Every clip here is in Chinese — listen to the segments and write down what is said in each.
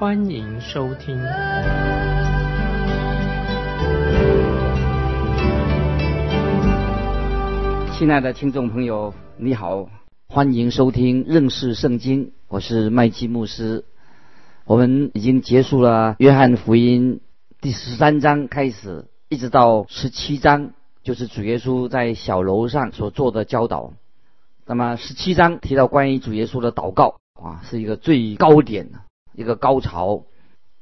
欢迎收听。亲爱的听众朋友，你好，欢迎收听认识圣经，我是麦基牧师。我们已经结束了约翰福音第十三章开始，一直到十七章。就是主耶稣在小楼上所做的教导。那么十七章提到关于主耶稣的祷告啊，是一个最高点，一个高潮。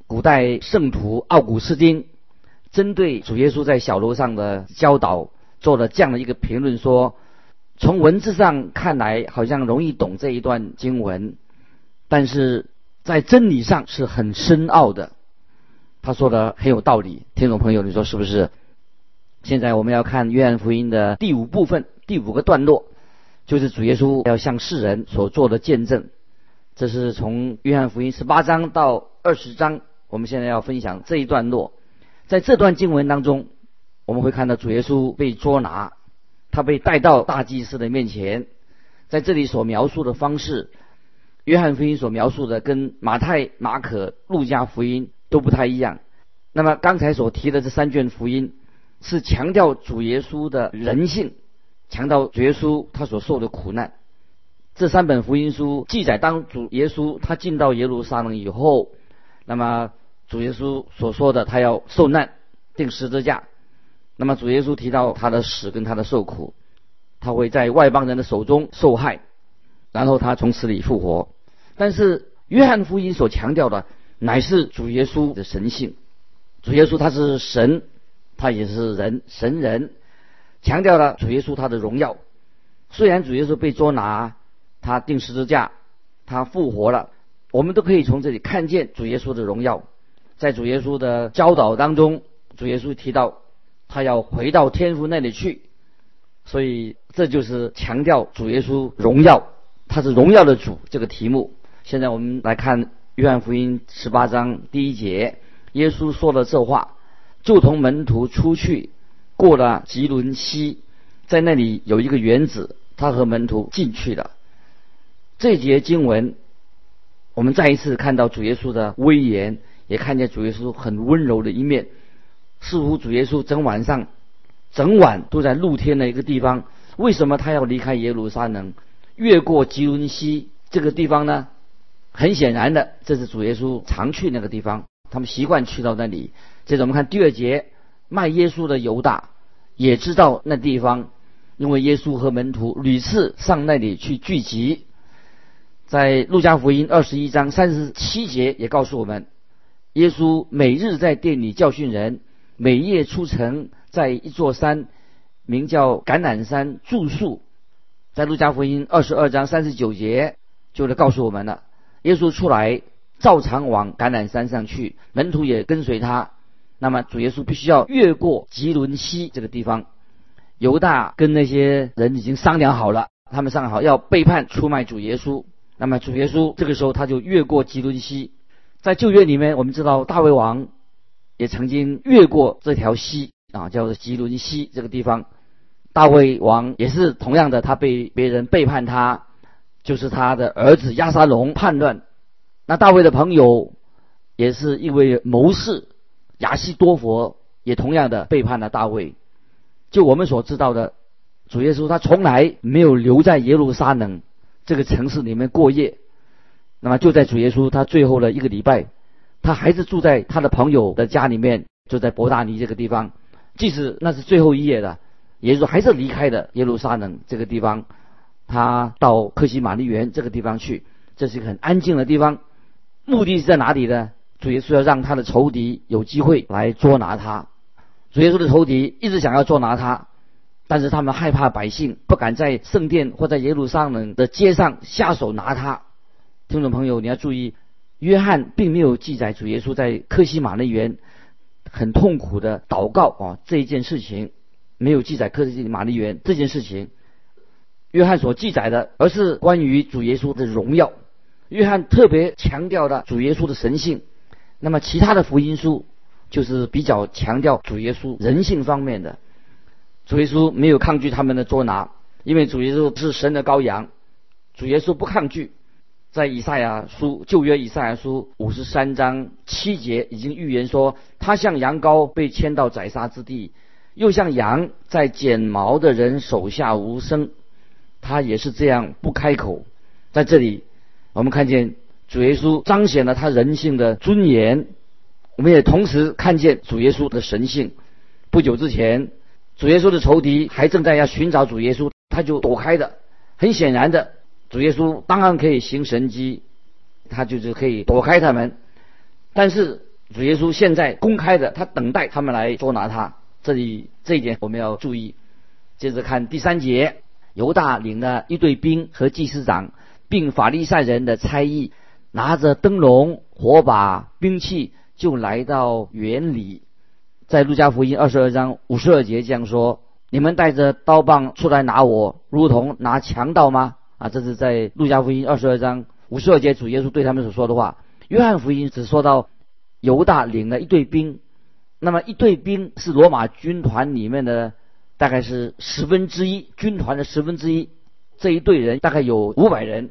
古代圣徒奥古斯丁针对主耶稣在小楼上的教导做了这样的一个评论说：从文字上看来好像容易懂这一段经文，但是在真理上是很深奥的。他说的很有道理，听众朋友，你说是不是？现在我们要看约翰福音的第五部分第五个段落，就是主耶稣要向世人所做的见证。这是从约翰福音十八章到二十章，我们现在要分享这一段落。在这段经文当中，我们会看到主耶稣被捉拿，他被带到大祭司的面前。在这里所描述的方式，约翰福音所描述的跟马太、马可、路加福音都不太一样。那么刚才所提的这三卷福音。是强调主耶稣的人性，强调主耶稣他所受的苦难。这三本福音书记载，当主耶稣他进到耶路撒冷以后，那么主耶稣所说的他要受难、定十字架。那么主耶稣提到他的死跟他的受苦，他会在外邦人的手中受害，然后他从死里复活。但是约翰福音所强调的乃是主耶稣的神性，主耶稣他是神。他也是人，神人，强调了主耶稣他的荣耀。虽然主耶稣被捉拿，他钉十字架，他复活了，我们都可以从这里看见主耶稣的荣耀。在主耶稣的教导当中，主耶稣提到他要回到天父那里去，所以这就是强调主耶稣荣耀，他是荣耀的主这个题目。现在我们来看约翰福音十八章第一节，耶稣说了这话。就同门徒出去，过了吉伦西，在那里有一个园子，他和门徒进去了。这节经文，我们再一次看到主耶稣的威严，也看见主耶稣很温柔的一面。似乎主耶稣整晚上、整晚都在露天的一个地方。为什么他要离开耶路撒冷，越过吉伦西这个地方呢？很显然的，这是主耶稣常去那个地方，他们习惯去到那里。接着我们看第二节，卖耶稣的犹大也知道那地方，因为耶稣和门徒屡次上那里去聚集。在路加福音二十一章三十七节也告诉我们，耶稣每日在店里教训人，每夜出城，在一座山名叫橄榄山住宿。在路加福音二十二章三十九节就来告诉我们了，耶稣出来照常往橄榄山上去，门徒也跟随他。那么主耶稣必须要越过吉伦西这个地方，犹大跟那些人已经商量好了，他们商量好要背叛出卖主耶稣。那么主耶稣这个时候他就越过吉伦西，在旧约里面我们知道大卫王也曾经越过这条溪啊，叫做吉伦西这个地方。大卫王也是同样的，他被别人背叛他，就是他的儿子亚沙龙叛乱。那大卫的朋友也是一位谋士。亚西多佛也同样的背叛了大卫。就我们所知道的，主耶稣他从来没有留在耶路撒冷这个城市里面过夜。那么就在主耶稣他最后的一个礼拜，他还是住在他的朋友的家里面，就在伯大尼这个地方。即使那是最后一夜了，耶稣还是离开了耶路撒冷这个地方，他到克西玛丽园这个地方去。这是一个很安静的地方，目的是在哪里呢？主耶稣要让他的仇敌有机会来捉拿他。主耶稣的仇敌一直想要捉拿他，但是他们害怕百姓，不敢在圣殿或在耶路撒冷的街上下手拿他。听众朋友，你要注意，约翰并没有记载主耶稣在克西马内园很痛苦的祷告啊这一件事情，没有记载克西马内园这件事情。约翰所记载的，而是关于主耶稣的荣耀。约翰特别强调了主耶稣的神性。那么其他的福音书就是比较强调主耶稣人性方面的。主耶稣没有抗拒他们的捉拿，因为主耶稣是神的羔羊。主耶稣不抗拒。在以赛亚书旧约以赛亚书五十三章七节已经预言说，他像羊羔被牵到宰杀之地，又像羊在剪毛的人手下无声。他也是这样不开口。在这里，我们看见主耶稣彰显了他人性的尊严，我们也同时看见主耶稣的神性。不久之前，主耶稣的仇敌还正在要寻找主耶稣，他就躲开的。很显然的，主耶稣当然可以行神迹，他就是可以躲开他们。但是主耶稣现在公开的，他等待他们来捉拿他。这里这一点我们要注意。接着看第三节。犹大领了一队兵和祭司长，并法利赛人的差役，拿着灯笼、火把、兵器，就来到园里。在路加福音二十二章五十二节这样说：“你们带着刀棒出来拿我，如同拿强盗吗？”啊，这是在路加福音二十二章五十二节主耶稣对他们所说的话。约翰福音只说到犹大领了一队兵，那么一队兵是罗马军团里面的。大概是十分之一军团的十分之一，这一队人大概有五百人。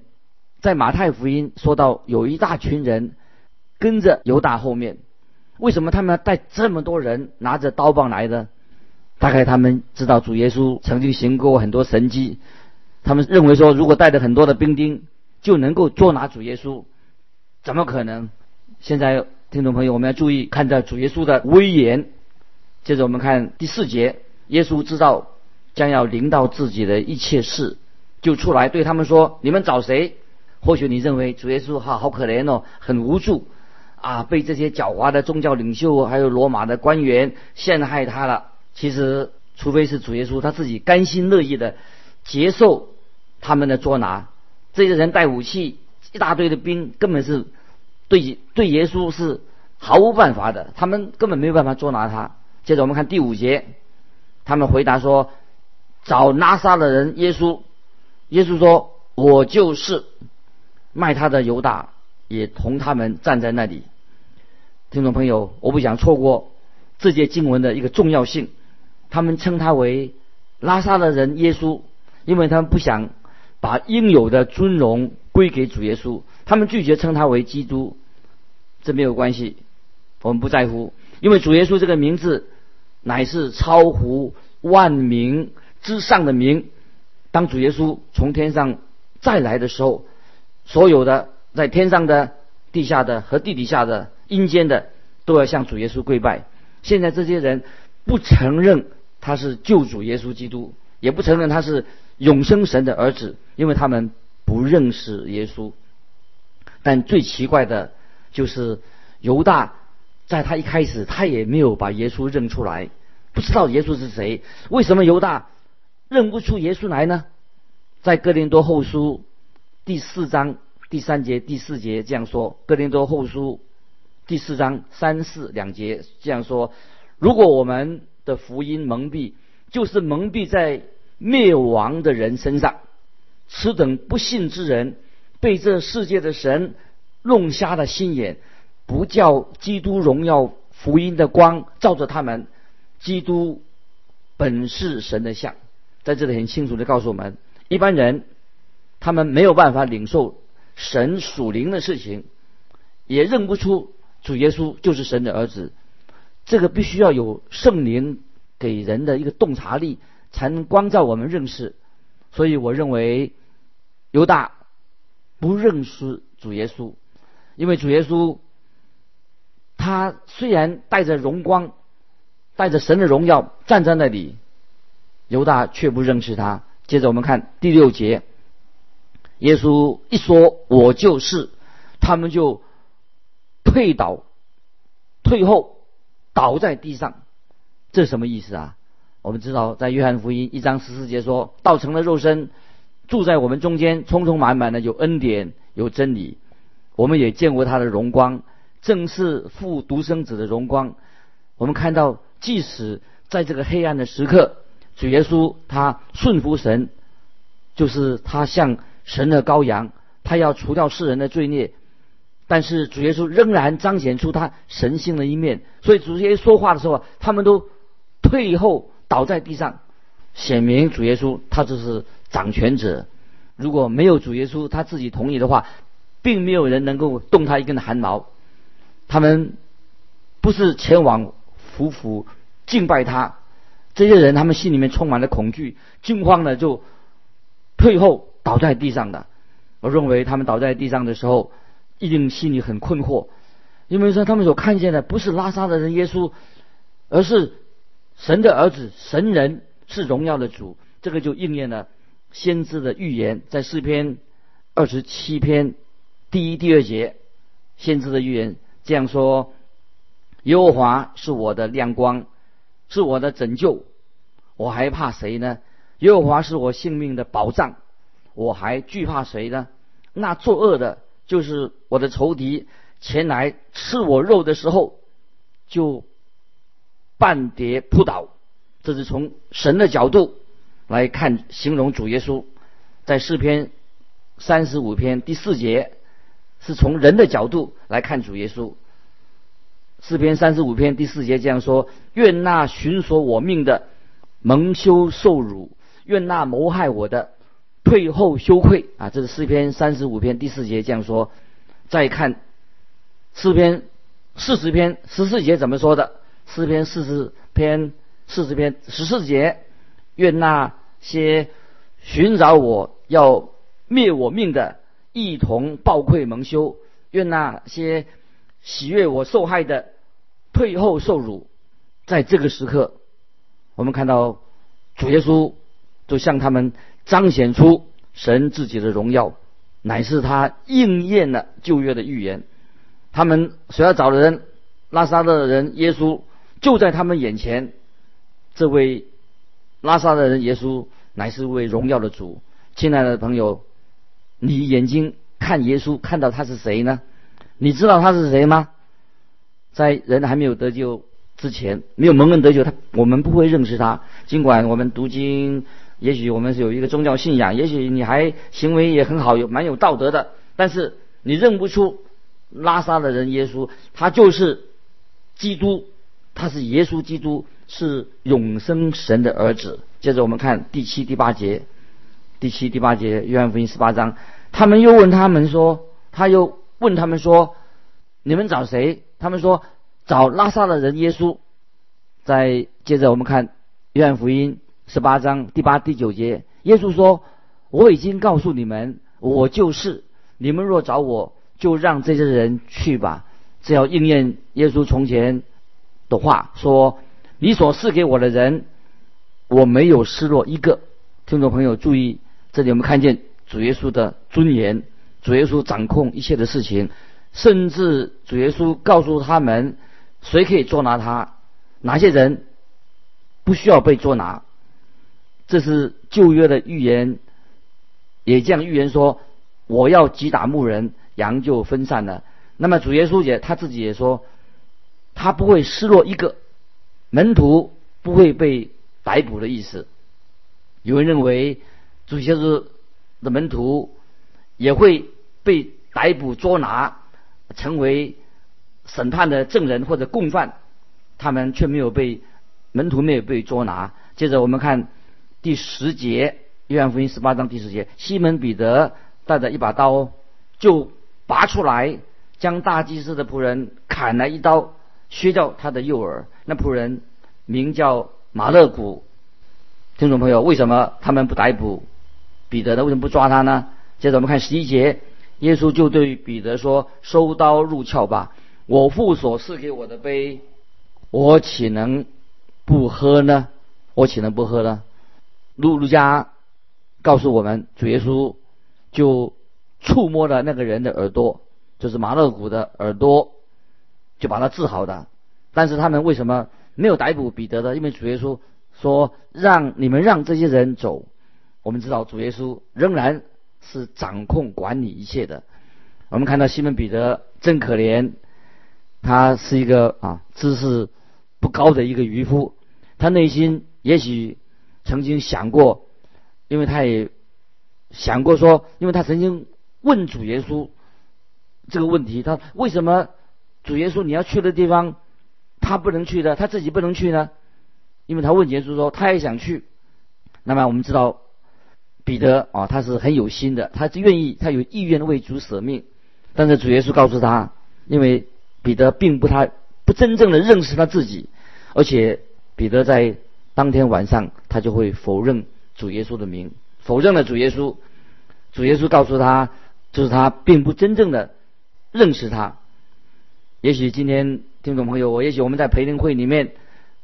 在马太福音说到有一大群人跟着犹大后面，为什么他们要带这么多人拿着刀棒来的？大概他们知道主耶稣曾经行过很多神迹，他们认为说如果带着很多的兵丁就能够捉拿主耶稣，怎么可能？现在听众朋友，我们要注意看到主耶稣的威严。接着我们看第四节。耶稣知道将要临到自己的一切事，就出来对他们说：“你们找谁？”或许你认为主耶稣哈好可怜哦，很无助啊，被这些狡猾的宗教领袖还有罗马的官员陷害他了。其实，除非是主耶稣他自己甘心乐意的接受他们的捉拿，这些人带武器，一大堆的兵，根本是对对耶稣是毫无办法的，他们根本没有办法捉拿他。接着我们看第五节。他们回答说：“找拉撒的人耶稣。”耶稣说：“我就是。”卖他的犹大也同他们站在那里。听众朋友，我不想错过这节经文的一个重要性。他们称他为拉萨的人耶稣，因为他们不想把应有的尊荣归给主耶稣，他们拒绝称他为基督。这没有关系，我们不在乎，因为主耶稣这个名字。乃是超乎万名之上的名。当主耶稣从天上再来的时候，所有的在天上的、地下的和地底下的阴间的，都要向主耶稣跪拜。现在这些人不承认他是救主耶稣基督，也不承认他是永生神的儿子，因为他们不认识耶稣。但最奇怪的就是犹大，在他一开始他也没有把耶稣认出来。不知道耶稣是谁？为什么犹大认不出耶稣来呢？在哥林多后书第四章第三节、第四节这样说：哥林多后书第四章三四两节这样说：如果我们的福音蒙蔽，就是蒙蔽在灭亡的人身上。此等不信之人，被这世界的神弄瞎了心眼，不叫基督荣耀福音的光照着他们。基督本是神的像，在这里很清楚的告诉我们：一般人他们没有办法领受神属灵的事情，也认不出主耶稣就是神的儿子。这个必须要有圣灵给人的一个洞察力，才能光照我们认识。所以我认为犹大不认识主耶稣，因为主耶稣他虽然带着荣光。带着神的荣耀站在那里，犹大却不认识他。接着我们看第六节，耶稣一说“我就是”，他们就退倒、退后，倒在地上。这什么意思啊？我们知道，在约翰福音一章十四节说：“道成了肉身，住在我们中间，充充满满的有恩典有真理。”我们也见过他的荣光，正是父独生子的荣光。我们看到，即使在这个黑暗的时刻，主耶稣他顺服神，就是他向神的羔羊，他要除掉世人的罪孽。但是主耶稣仍然彰显出他神性的一面，所以主耶稣说话的时候，他们都退后倒在地上，显明主耶稣他就是掌权者。如果没有主耶稣他自己同意的话，并没有人能够动他一根汗毛。他们不是前往匍匐敬拜他，这些人他们心里面充满了恐惧，惊慌的就退后倒在地上的。我认为他们倒在地上的时候。一定心里很困惑，因为说他们所看见的不是拉撒的人耶稣，而是神的儿子，神人是荣耀的主。这个就应验了先知的预言，在诗篇二十七篇第一、第二节，先知的预言这样说：耶和华是我的亮光，是我的拯救，我还怕谁呢？耶和华是我性命的保障，我还惧怕谁呢？那作恶的。就是我的仇敌前来吃我肉的时候，就半跌扑倒。这是从神的角度来看，形容主耶稣在诗篇三十五篇第四节，是从人的角度来看主耶稣。诗篇三十五篇第四节这样说：愿那寻索我命的蒙羞受辱，愿那谋害我的。退后羞愧啊！这是诗篇三十五篇第四节这样说。再看诗篇四十篇十四节怎么说的？诗篇四十篇四十篇十四节：愿那些寻找我要灭我命的，一同暴愧蒙羞；愿那些喜悦我受害的，退后受辱。在这个时刻，我们看到主耶稣就向他们。彰显出神自己的荣耀，乃是他应验了旧约的预言。他们所要找的人，拉萨的人耶稣就在他们眼前。这位拉萨的人耶稣乃是位荣耀的主。亲爱的朋友，你眼睛看耶稣，看到他是谁呢？你知道他是谁吗？在人还没有得救之前，没有蒙恩得救，他我们不会认识他。尽管我们读经。也许我们是有一个宗教信仰，也许你还行为也很好，有蛮有道德的，但是你认不出拉萨的人耶稣，他就是基督，他是耶稣基督，是永生神的儿子。接着我们看第七、第八节，第七、第八节，约翰福音十八章，他们又问他们说，他又问他们说，你们找谁？他们说找拉萨的人耶稣。再接着我们看约翰福音。十八章第八、第九节，耶稣说：“我已经告诉你们，我就是。你们若找我，就让这些人去吧。只要应验耶稣从前的话，说：你所赐给我的人，我没有失落一个。听众朋友注意，这里我们看见主耶稣的尊严，主耶稣掌控一切的事情，甚至主耶稣告诉他们，谁可以捉拿他，哪些人不需要被捉拿。”这是旧约的预言，也这样预言说：“我要击打牧人，羊就分散了。”那么主耶稣也他自己也说，他不会失落一个门徒，不会被逮捕的意思。有人认为主耶稣的门徒也会被逮捕捉拿，成为审判的证人或者共犯，他们却没有被门徒没有被捉拿。接着我们看。第十节，约翰福音十八章第十节，西门彼得带着一把刀，就拔出来，将大祭司的仆人砍了一刀，削掉他的右耳。那仆人名叫马勒古。听众朋友，为什么他们不逮捕彼得呢？为什么不抓他呢？接着我们看十一节，耶稣就对彼得说：“收刀入鞘吧！我父所赐给我的杯，我岂能不喝呢？我岂能不喝呢？”路路加告诉我们，主耶稣就触摸了那个人的耳朵，就是马勒古的耳朵，就把他治好的。但是他们为什么没有逮捕彼得呢？因为主耶稣说让你们让这些人走。我们知道主耶稣仍然是掌控管理一切的。我们看到西门彼得真可怜，他是一个啊知识不高的一个渔夫，他内心也许曾经想过，因为他也想过说，因为他曾经问主耶稣这个问题，他为什么主耶稣你要去的地方，他不能去的，他自己不能去呢？因为他问耶稣说，他也想去。那么我们知道彼得啊，他是很有心的，他愿意，他有意愿为主舍命。但是主耶稣告诉他，因为彼得并不他不真正的认识他自己，而且彼得在当天晚上他就会否认主耶稣的名，否认了主耶稣。主耶稣告诉他，就是他并不真正的认识他。也许今天听众朋友，我也许我们在培灵会里面。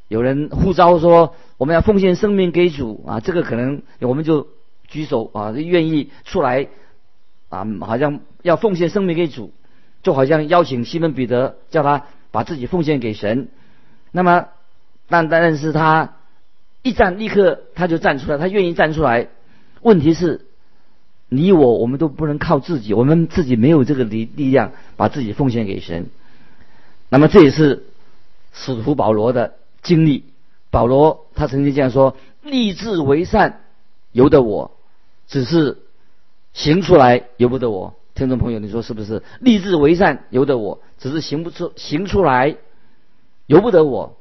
有人呼召说我们要奉献生命给主啊，这个可能我们就举手啊，愿意出来啊，好像要奉献生命给主，就好像邀请西门彼得叫他把自己奉献给神。那么，但但是他一站立刻他就站出来，他愿意站出来。问题是，你我我们都不能靠自己，我们自己没有这个力力量把自己奉献给神。那么这也是使徒保罗的。经历，保罗他曾经这样说：“立志为善，由得我；只是行出来，由不得我。”听众朋友，你说是不是？立志为善，由得我；只是行不出，行出来，由不得我。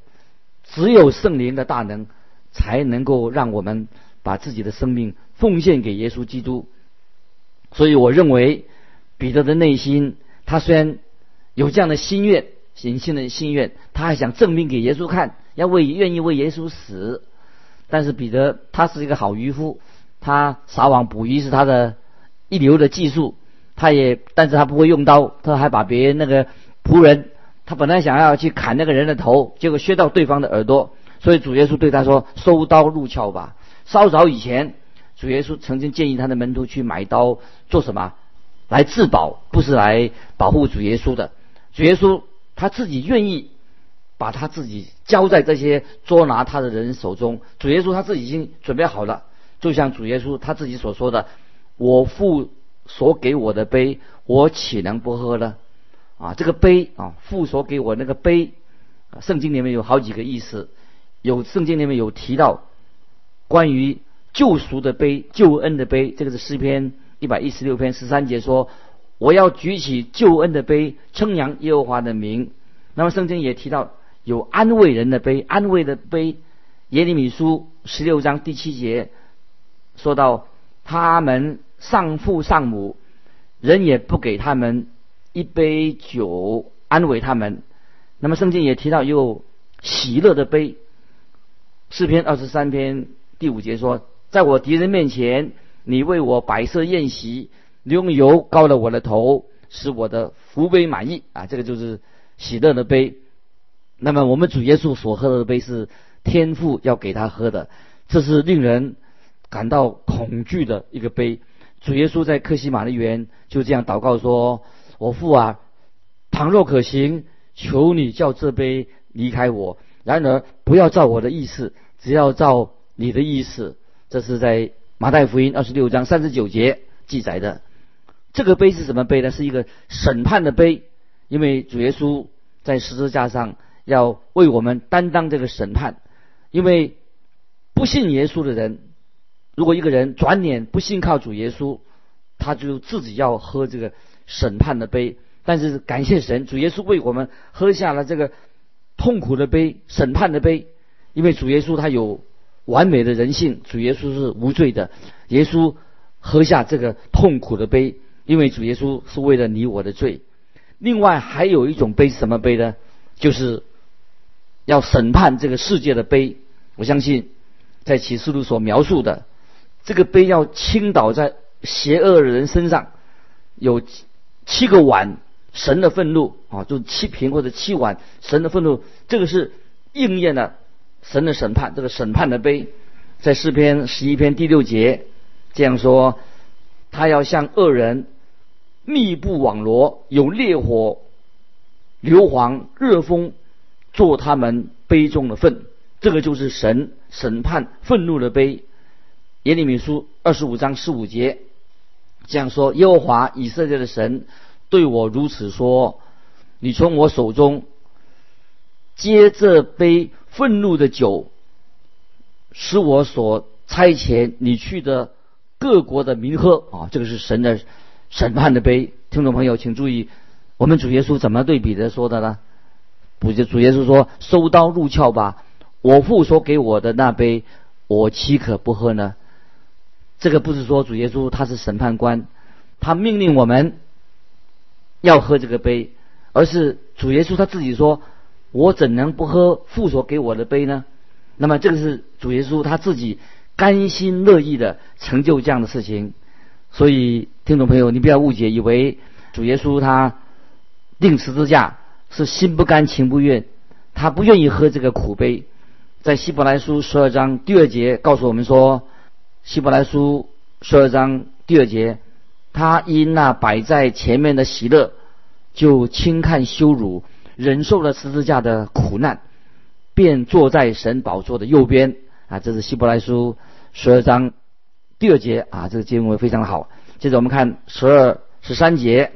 只有圣灵的大能，才能够让我们把自己的生命奉献给耶稣基督。所以，我认为彼得的内心，他虽然有这样的心愿，隐性的心愿，他还想证明给耶稣看。要为愿意为耶稣死，但是彼得他是一个好渔夫，他撒网捕鱼是他的一流的技术，他也但是他不会用刀，他还把别人那个仆人，他本来想要去砍那个人的头，结果削到对方的耳朵，所以主耶稣对他说：“收刀入鞘吧。”稍早以前，主耶稣曾经建议他的门徒去买刀做什么？来自保，不是来保护主耶稣的。主耶稣他自己愿意。把他自己交在这些捉拿他的人手中。主耶稣他自己已经准备好了，就像主耶稣他自己所说的：“我父所给我的杯，我岂能不喝呢？”啊，这个杯啊，父所给我那个杯，圣经里面有好几个意思。有圣经里面有提到关于救赎的杯、救恩的杯，这个是诗篇一百一十六篇十三节说：“我要举起救恩的杯，称扬耶和华的名。”那么圣经也提到。有安慰人的悲，安慰的悲。耶利米书十六章第七节说到，他们丧父丧母，人也不给他们一杯酒安慰他们。那么圣经也提到有喜乐的悲。诗篇二十三篇第五节说，在我敌人面前，你为我摆设宴席，你用油膏了我的头，使我的福杯满意啊！这个就是喜乐的杯。那么我们主耶稣所喝的杯是天父要给他喝的，这是令人感到恐惧的一个杯。主耶稣在克西马的园就这样祷告说：“我父啊，倘若可行，求你叫这杯离开我；然而不要照我的意思，只要照你的意思。”这是在马太福音二十六章三十九节记载的。这个杯是什么杯呢？是一个审判的杯，因为主耶稣在十字架上。要为我们担当这个审判，因为不信耶稣的人，如果一个人转脸不信靠主耶稣，他就自己要喝这个审判的杯。但是感谢神，主耶稣为我们喝下了这个痛苦的杯、审判的杯。因为主耶稣他有完美的人性，主耶稣是无罪的。耶稣喝下这个痛苦的杯，因为主耶稣是为了你我的罪。另外还有一种杯是什么杯呢？就是。要审判这个世界的杯，我相信，在启示录所描述的这个杯要倾倒在邪恶的人身上，有七个碗，神的愤怒啊，就七瓶或者七碗，神的愤怒，这个是应验了神的审判。这个审判的杯，在诗篇十一篇第六节这样说：他要向恶人密布网罗，有烈火、硫磺、热风。做他们杯中的粪，这个就是神审判愤怒的杯。耶利米书二十五章十五节这样说：耶和华以色列的神对我如此说：你从我手中接这杯愤怒的酒，使我所差遣你去的各国的民喝啊！这个是神的审判的杯。听众朋友，请注意，我们主耶稣怎么对彼得说的呢？主主耶稣说：“收刀入鞘吧！我父所给我的那杯，我岂可不喝呢？”这个不是说主耶稣他是审判官，他命令我们要喝这个杯，而是主耶稣他自己说：“我怎能不喝父所给我的杯呢？”那么这个是主耶稣他自己甘心乐意的成就这样的事情。所以听众朋友，你不要误解，以为主耶稣他定十字架是心不甘情不愿，他不愿意喝这个苦杯。在希伯来书十二章第二节告诉我们说。希伯来书十二章第二节，他因那摆在前面的喜乐，就轻看羞辱，忍受了十字架的苦难，便坐在神宝座的右边。啊，这是希伯来书十二章第二节啊，这个经文非常的好。接着我们看十二十三节，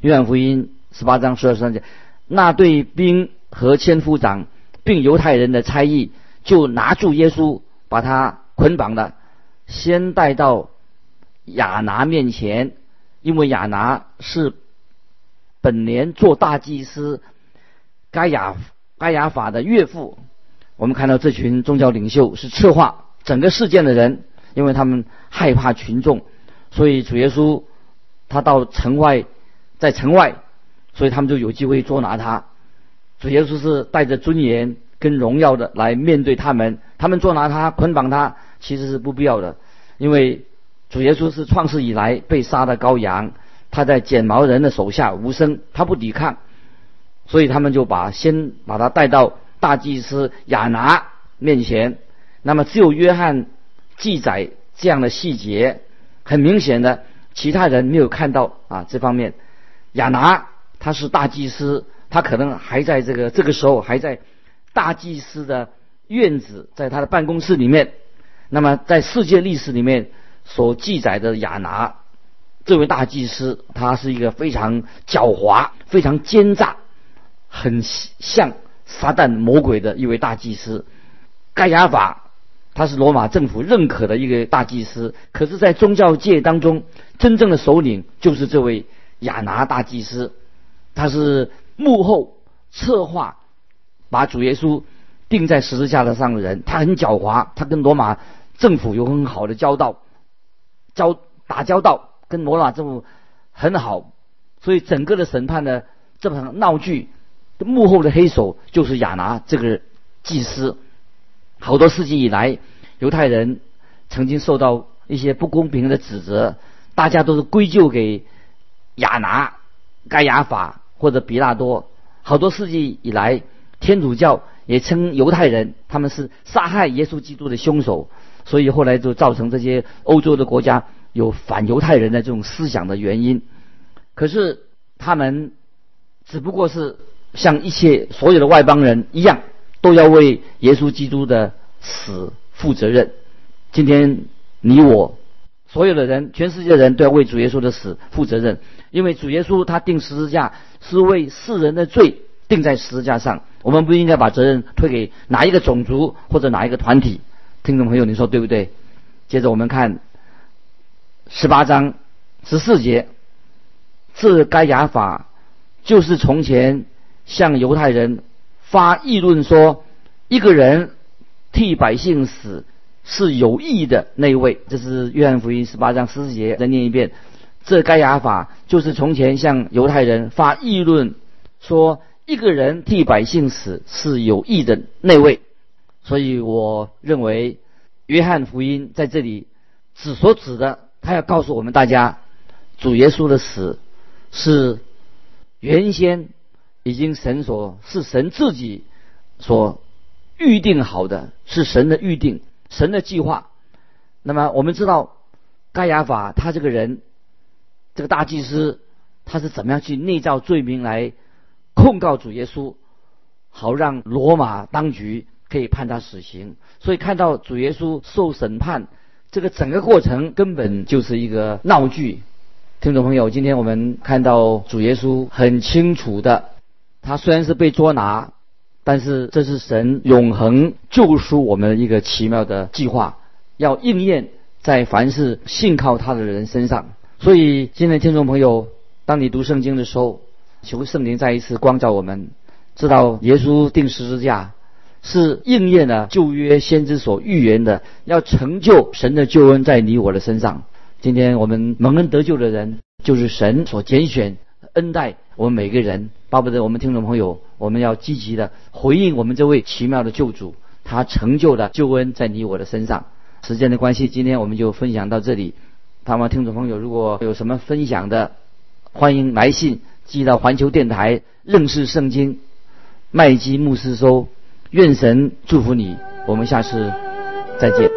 约翰福音十八章十二十三节，那对兵和千夫长并犹太人的差役，就拿住耶稣，把他。捆绑了，先带到亚拿面前，因为亚拿是本年做大祭司该亚该亚法的岳父。我们看到这群宗教领袖是策划整个事件的人，因为他们害怕群众，所以主耶稣他到城外，在城外，所以他们就有机会捉拿他。主耶稣是带着尊严跟荣耀的来面对他们，他们捉拿他，捆绑他。其实是不必要的，因为主耶稣是创世以来被杀的羔羊，他在剪毛人的手下无声，他不抵抗，所以他们就把先把他带到大祭司亚拿面前。那么只有约翰记载这样的细节，很明显的，其他人没有看到啊这方面。亚拿他是大祭司，他可能还在这个这个时候还在大祭司的院子，在他的办公室里面。那么，在世界历史里面所记载的亚拿这位大祭司，他是一个非常狡猾、非常奸诈、很像撒旦魔鬼的一位大祭司。盖亚法他是罗马政府认可的一个大祭司，可是，在宗教界当中，真正的首领就是这位亚拿大祭司。他是幕后策划把主耶稣钉在十字架的上的人，他很狡猾，他跟罗马。政府有很好的交道，交打交道，跟罗马政府很好，所以整个的审判呢，这场闹剧幕后的黑手就是亚拿这个祭司。好多世纪以来，犹太人曾经受到一些不公平的指责，大家都是归咎给亚拿、该亚法或者比拉多。好多世纪以来，天主教也称犹太人他们是杀害耶稣基督的凶手。所以后来就造成这些欧洲的国家有反犹太人的这种思想的原因。可是他们只不过是像一切所有的外邦人一样，都要为耶稣基督的死负责任。今天你我所有的人，全世界的人都要为主耶稣的死负责任，因为主耶稣他定十字架是为世人的罪定在十字架上，我们不应该把责任推给哪一个种族或者哪一个团体。听众朋友，你说对不对？接着我们看十八章十四节，这该亚法就是从前向犹太人发议论说，一个人替百姓死是有益的那位。这是约翰福音十八章十四节，再念一遍。这该亚法就是从前向犹太人发议论说，一个人替百姓死是有益的那位。所以我认为，约翰福音在这里指所指的，他要告诉我们大家，主耶稣的死是原先已经神所是神自己所预定好的，是神的预定，神的计划。那么我们知道，盖亚法他这个人，这个大祭司，他是怎么样去内造罪名来控告主耶稣，好让罗马当局。可以判他死刑，所以看到主耶稣受审判，这个整个过程根本就是一个闹剧。听众朋友，今天我们看到主耶稣很清楚的，他虽然是被捉拿，但是这是神永恒救赎我们一个奇妙的计划，要应验在凡是信靠他的人身上。所以，今天听众朋友，当你读圣经的时候，求圣灵再一次光照我们，知道耶稣定十字架是应验了旧约先知所预言的，要成就神的救恩在你我的身上。今天我们蒙恩得救的人，就是神所拣选恩待我们每个人。巴不得我们听众朋友，我们要积极的回应我们这位奇妙的救主，他成就的救恩在你我的身上。时间的关系，今天我们就分享到这里。盼望听众朋友如果有什么分享的，欢迎来信寄到环球电台认识圣经麦基牧师收。愿神祝福你，我们下次再见。